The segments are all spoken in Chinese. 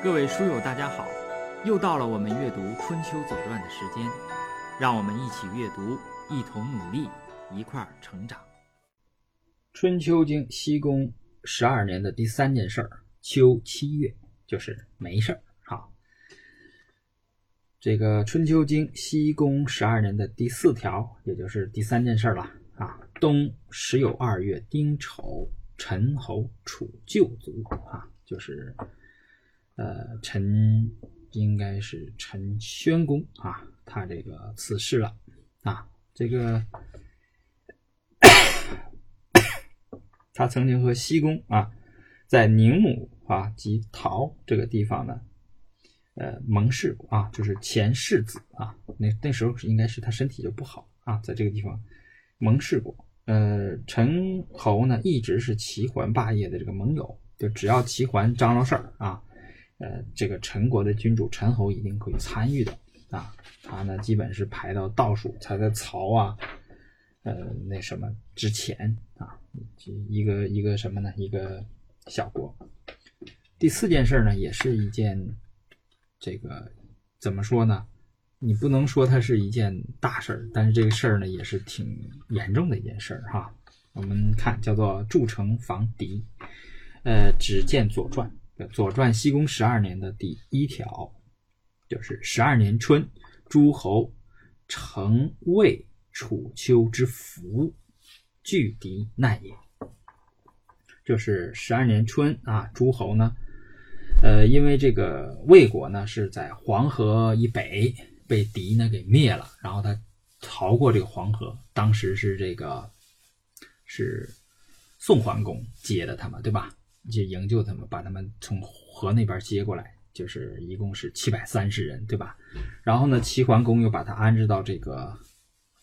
各位书友，大家好！又到了我们阅读《春秋左传》的时间，让我们一起阅读，一同努力，一块儿成长。春秋经西公十二年的第三件事儿，秋七月就是没事儿。好，这个春秋经西公十二年的第四条，也就是第三件事儿了啊。冬十有二月丁丑，陈侯楚旧族啊，就是呃陈应该是陈宣公啊，他这个辞世了啊，这个。他曾经和西宫啊，在宁母啊及陶这个地方呢，呃盟誓过啊，就是前世子啊，那那时候应该是他身体就不好啊，在这个地方盟誓过。呃，陈侯呢一直是齐桓霸业的这个盟友，就只要齐桓张罗事儿啊，呃，这个陈国的君主陈侯一定可以参与的啊。他呢基本是排到倒数，他在曹啊。呃，那什么之前啊，一个一个什么呢？一个小国。第四件事呢，也是一件这个怎么说呢？你不能说它是一件大事儿，但是这个事儿呢，也是挺严重的一件事儿哈。我们看叫做筑城防敌。呃，只见《左传》《左传》西宫十二年的第一条，就是十二年春，诸侯成魏。楚丘之福，拒敌难也。就是十二年春啊，诸侯呢，呃，因为这个魏国呢是在黄河以北被敌呢给灭了，然后他逃过这个黄河，当时是这个是宋桓公接的他们，对吧？就营救他们，把他们从河那边接过来，就是一共是七百三十人，对吧？然后呢，齐桓公又把他安置到这个。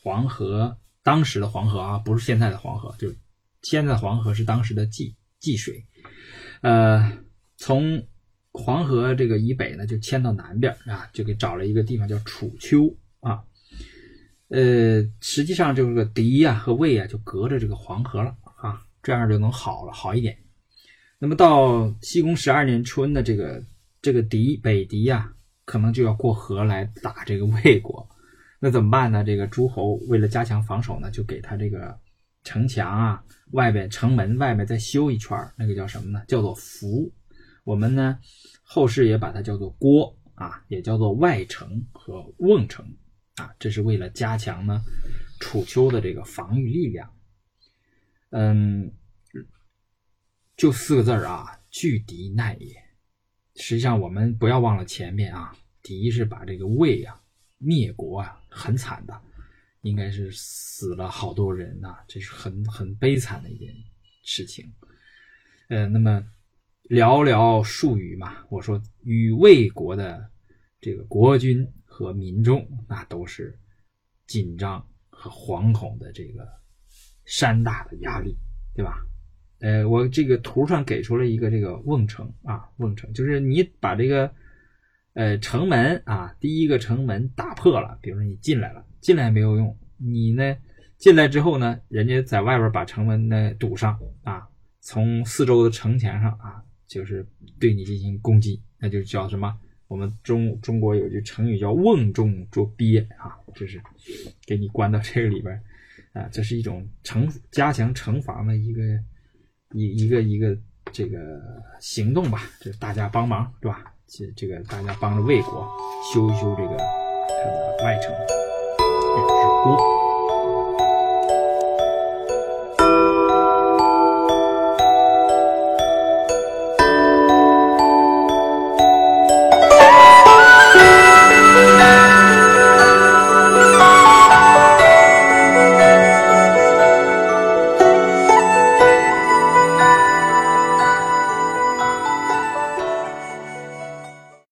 黄河当时的黄河啊，不是现在的黄河，就现在的黄河是当时的济济水。呃，从黄河这个以北呢，就迁到南边啊，就给找了一个地方叫楚丘啊。呃，实际上这个狄呀和魏啊就隔着这个黄河了啊，这样就能好了好一点。那么到西宫十二年春的这个这个狄北狄呀，可能就要过河来打这个魏国。那怎么办呢？这个诸侯为了加强防守呢，就给他这个城墙啊，外边城门外面再修一圈那个叫什么呢？叫做浮。我们呢后世也把它叫做郭啊，也叫做外城和瓮城啊，这是为了加强呢楚丘的这个防御力量。嗯，就四个字儿啊，拒敌难也。实际上我们不要忘了前面啊，敌是把这个魏啊。灭国啊，很惨的，应该是死了好多人呐，这是很很悲惨的一件事情。呃，那么寥寥数语嘛，我说与魏国的这个国君和民众，那都是紧张和惶恐的这个山大的压力，对吧？呃，我这个图上给出了一个这个瓮城啊，瓮城就是你把这个。呃，城门啊，第一个城门打破了，比如说你进来了，进来没有用，你呢进来之后呢，人家在外边把城门呢堵上啊，从四周的城墙上啊，就是对你进行攻击，那就叫什么？我们中中国有句成语叫“瓮中捉鳖”啊，就是给你关到这个里边啊，这是一种城加强城防的一个一一个一个这个行动吧，就是大家帮忙，对吧？这这个大家帮着魏国修一修这个他的外城，也是郭。